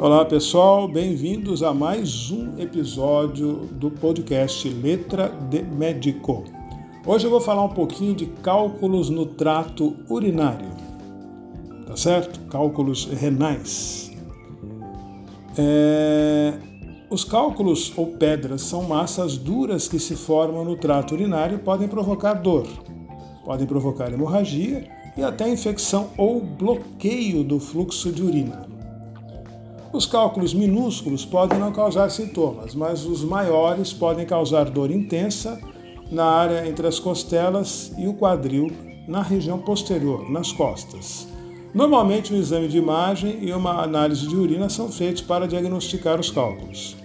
Olá pessoal, bem-vindos a mais um episódio do podcast Letra de Médico. Hoje eu vou falar um pouquinho de cálculos no trato urinário, tá certo? Cálculos renais. É... Os cálculos ou pedras são massas duras que se formam no trato urinário e podem provocar dor, podem provocar hemorragia e até infecção ou bloqueio do fluxo de urina. Os cálculos minúsculos podem não causar sintomas, mas os maiores podem causar dor intensa na área entre as costelas e o quadril, na região posterior, nas costas. Normalmente, um exame de imagem e uma análise de urina são feitos para diagnosticar os cálculos.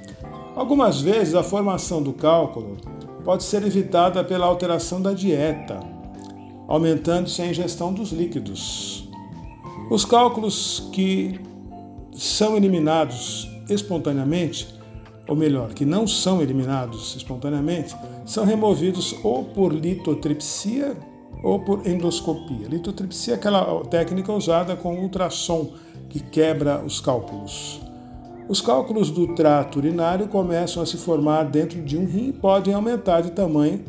Algumas vezes, a formação do cálculo pode ser evitada pela alteração da dieta, aumentando-se a ingestão dos líquidos. Os cálculos que são eliminados espontaneamente, ou melhor, que não são eliminados espontaneamente, são removidos ou por litotripsia ou por endoscopia. Litotripsia é aquela técnica usada com ultrassom que quebra os cálculos. Os cálculos do trato urinário começam a se formar dentro de um rim e podem aumentar de tamanho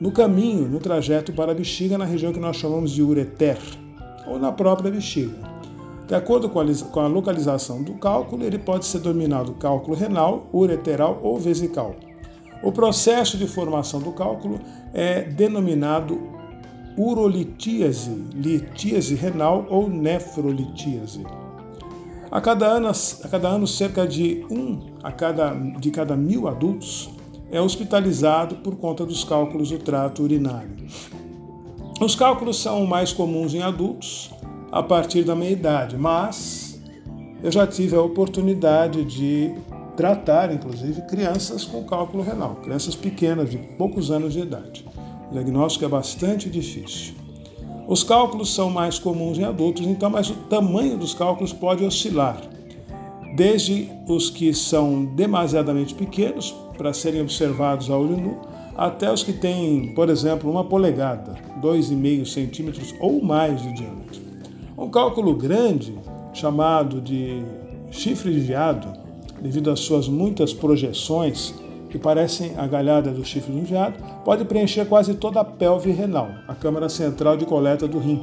no caminho, no trajeto para a bexiga, na região que nós chamamos de ureter, ou na própria bexiga. De acordo com a localização do cálculo, ele pode ser denominado cálculo renal, ureteral ou vesical. O processo de formação do cálculo é denominado urolitíase, litíase renal ou nefrolitíase. A cada ano, a cada ano cerca de um a cada, de cada mil adultos é hospitalizado por conta dos cálculos do trato urinário. Os cálculos são mais comuns em adultos, a partir da meia idade, mas eu já tive a oportunidade de tratar, inclusive, crianças com cálculo renal, crianças pequenas, de poucos anos de idade. O diagnóstico é bastante difícil. Os cálculos são mais comuns em adultos, então, mas o tamanho dos cálculos pode oscilar, desde os que são demasiadamente pequenos para serem observados a olho nu, até os que têm, por exemplo, uma polegada, 2,5 centímetros ou mais de diâmetro. Um cálculo grande, chamado de chifre de viado, devido às suas muitas projeções que parecem a galhada do chifre de um viado, pode preencher quase toda a pelve renal, a câmara central de coleta do rim,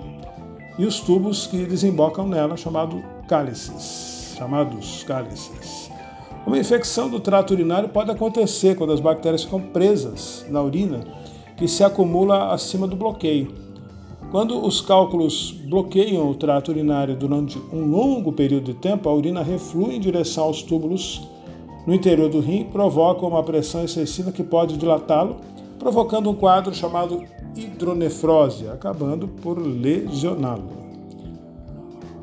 e os tubos que desembocam nela, chamado cálices, chamados cálices. Uma infecção do trato urinário pode acontecer quando as bactérias ficam presas na urina, que se acumula acima do bloqueio. Quando os cálculos bloqueiam o trato urinário durante um longo período de tempo, a urina reflui em direção aos túbulos no interior do rim provoca uma pressão excessiva que pode dilatá-lo, provocando um quadro chamado hidronefrose, acabando por lesioná-lo.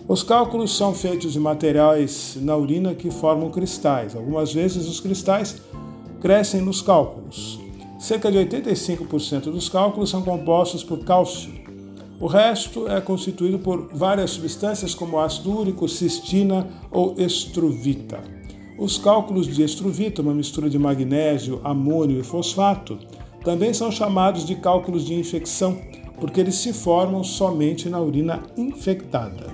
Os cálculos são feitos de materiais na urina que formam cristais. Algumas vezes os cristais crescem nos cálculos. Cerca de 85% dos cálculos são compostos por cálcio, o resto é constituído por várias substâncias como ácido úrico, cistina ou estruvita. Os cálculos de estruvita, uma mistura de magnésio, amônio e fosfato, também são chamados de cálculos de infecção, porque eles se formam somente na urina infectada.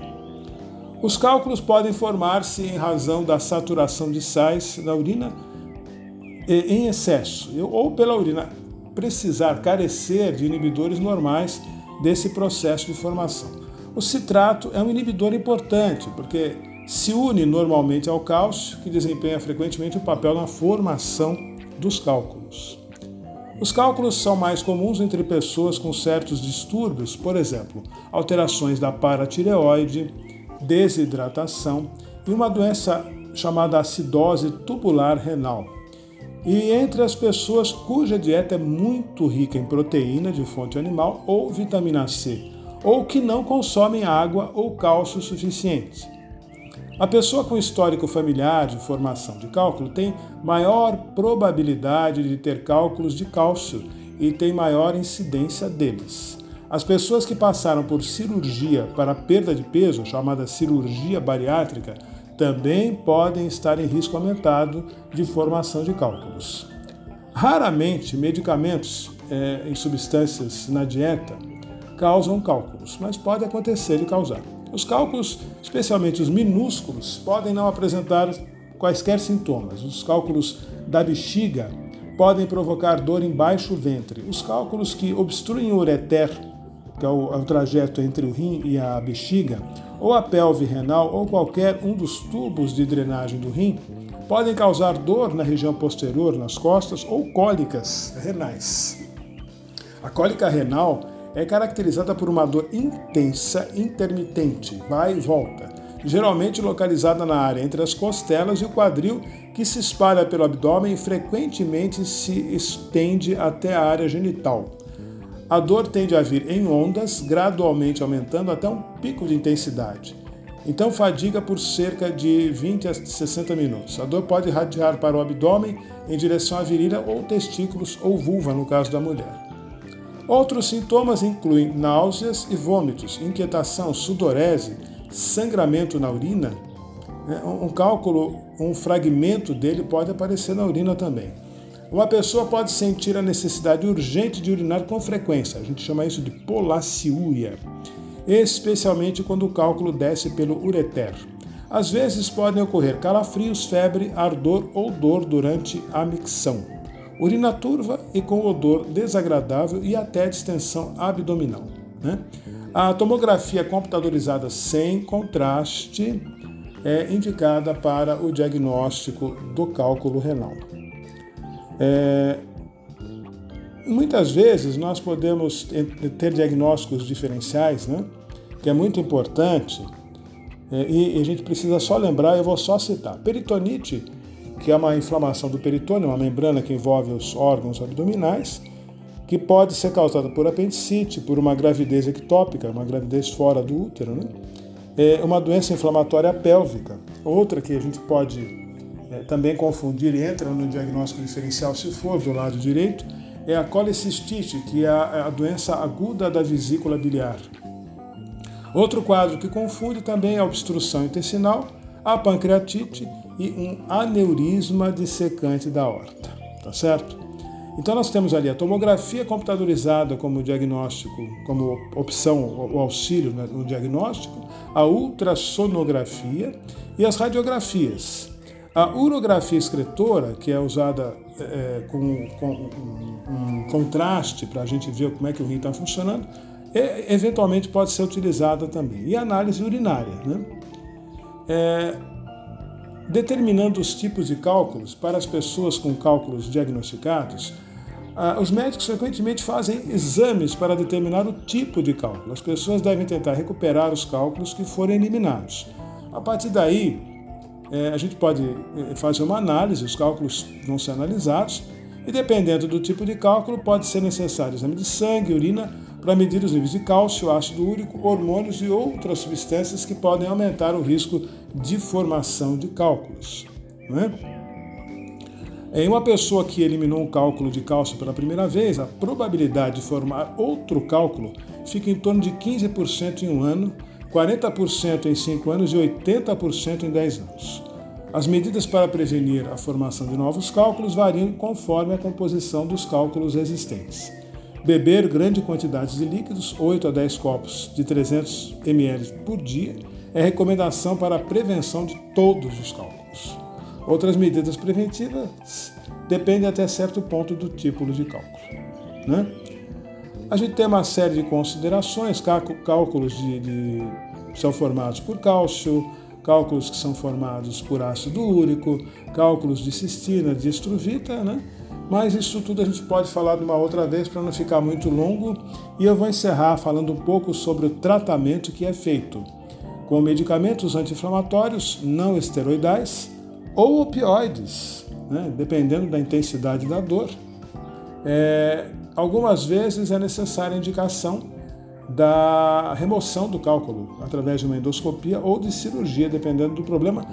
Os cálculos podem formar-se em razão da saturação de sais na urina em excesso, ou pela urina precisar carecer de inibidores normais desse processo de formação. O citrato é um inibidor importante porque se une normalmente ao cálcio, que desempenha frequentemente o papel na formação dos cálculos. Os cálculos são mais comuns entre pessoas com certos distúrbios, por exemplo, alterações da paratireoide, desidratação e uma doença chamada acidose tubular renal, e entre as pessoas cuja dieta é muito rica em proteína de fonte animal ou vitamina C, ou que não consomem água ou cálcio suficiente. A pessoa com histórico familiar de formação de cálculo tem maior probabilidade de ter cálculos de cálcio e tem maior incidência deles. As pessoas que passaram por cirurgia para perda de peso, chamada cirurgia bariátrica, também podem estar em risco aumentado de formação de cálculos. Raramente, medicamentos é, em substâncias na dieta causam cálculos, mas pode acontecer de causar. Os cálculos, especialmente os minúsculos, podem não apresentar quaisquer sintomas. Os cálculos da bexiga podem provocar dor em baixo ventre. Os cálculos que obstruem o ureter, que é o, é o trajeto entre o rim e a bexiga, ou a pelve renal ou qualquer um dos tubos de drenagem do rim, podem causar dor na região posterior, nas costas ou cólicas renais. A cólica renal é caracterizada por uma dor intensa, intermitente, vai e volta, geralmente localizada na área entre as costelas e o quadril, que se espalha pelo abdômen e frequentemente se estende até a área genital. A dor tende a vir em ondas, gradualmente aumentando até um pico de intensidade. Então, fadiga por cerca de 20 a 60 minutos. A dor pode irradiar para o abdômen em direção à virilha ou testículos ou vulva, no caso da mulher. Outros sintomas incluem náuseas e vômitos, inquietação, sudorese, sangramento na urina. Né? Um cálculo, um fragmento dele pode aparecer na urina também. Uma pessoa pode sentir a necessidade urgente de urinar com frequência, a gente chama isso de polaciúria, especialmente quando o cálculo desce pelo ureter. Às vezes podem ocorrer calafrios, febre, ardor ou dor durante a micção, urina turva e com odor desagradável e até distensão abdominal. Né? A tomografia computadorizada sem contraste é indicada para o diagnóstico do cálculo renal. É, muitas vezes nós podemos ter diagnósticos diferenciais, né? que é muito importante, é, e a gente precisa só lembrar, eu vou só citar. Peritonite, que é uma inflamação do peritônio, uma membrana que envolve os órgãos abdominais, que pode ser causada por apendicite, por uma gravidez ectópica, uma gravidez fora do útero, né? É uma doença inflamatória pélvica. Outra que a gente pode é, também confundir entra no diagnóstico diferencial se for do lado direito, é a colecistite, que é a, é a doença aguda da vesícula biliar. Outro quadro que confunde também é a obstrução intestinal, a pancreatite e um aneurisma dissecante da horta. Tá certo? Então nós temos ali a tomografia computadorizada como diagnóstico, como opção, o auxílio no diagnóstico, a ultrassonografia e as radiografias. A urografia excretora, que é usada é, com, com um, um contraste para a gente ver como é que o rim está funcionando, é, eventualmente pode ser utilizada também. E análise urinária. Né? É, determinando os tipos de cálculos para as pessoas com cálculos diagnosticados, os médicos frequentemente fazem exames para determinar o tipo de cálculo. As pessoas devem tentar recuperar os cálculos que forem eliminados. A partir daí, é, a gente pode é, fazer uma análise, os cálculos vão ser analisados, e dependendo do tipo de cálculo, pode ser necessário exame de sangue, urina, para medir os níveis de cálcio, ácido úrico, hormônios e outras substâncias que podem aumentar o risco de formação de cálculos. É? Em uma pessoa que eliminou um cálculo de cálcio pela primeira vez, a probabilidade de formar outro cálculo fica em torno de 15% em um ano 40% em 5 anos e 80% em 10 anos. As medidas para prevenir a formação de novos cálculos variam conforme a composição dos cálculos existentes. Beber grande quantidade de líquidos, 8 a 10 copos de 300 ml por dia, é recomendação para a prevenção de todos os cálculos. Outras medidas preventivas dependem até certo ponto do tipo de cálculo. Né? A gente tem uma série de considerações, cálculos de, de, são formados por cálcio, cálculos que são formados por ácido úrico, cálculos de cistina, de estruvita, né? Mas isso tudo a gente pode falar de uma outra vez para não ficar muito longo. E eu vou encerrar falando um pouco sobre o tratamento que é feito com medicamentos anti-inflamatórios não esteroidais ou opioides, né? dependendo da intensidade da dor. É, Algumas vezes é necessária a indicação da remoção do cálculo através de uma endoscopia ou de cirurgia, dependendo do problema,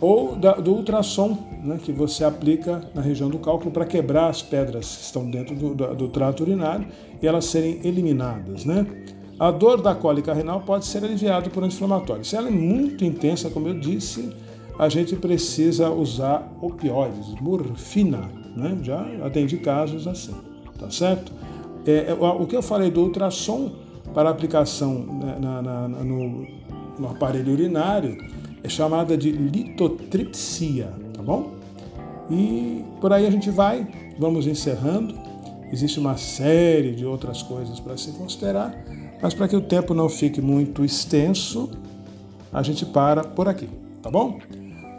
ou da, do ultrassom né, que você aplica na região do cálculo para quebrar as pedras que estão dentro do, do, do trato urinário e elas serem eliminadas. Né? A dor da cólica renal pode ser aliviada por anti-inflamatório. Se ela é muito intensa, como eu disse, a gente precisa usar opioides, morfina. Né? Já atendi casos assim tá certo? É, é o que eu falei do ultrassom para aplicação né, na, na, no, no aparelho urinário é chamada de litotripsia, tá bom? E por aí a gente vai, vamos encerrando. Existe uma série de outras coisas para se considerar, mas para que o tempo não fique muito extenso, a gente para por aqui, tá bom?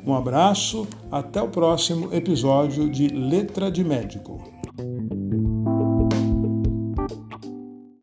Um abraço, até o próximo episódio de Letra de Médico.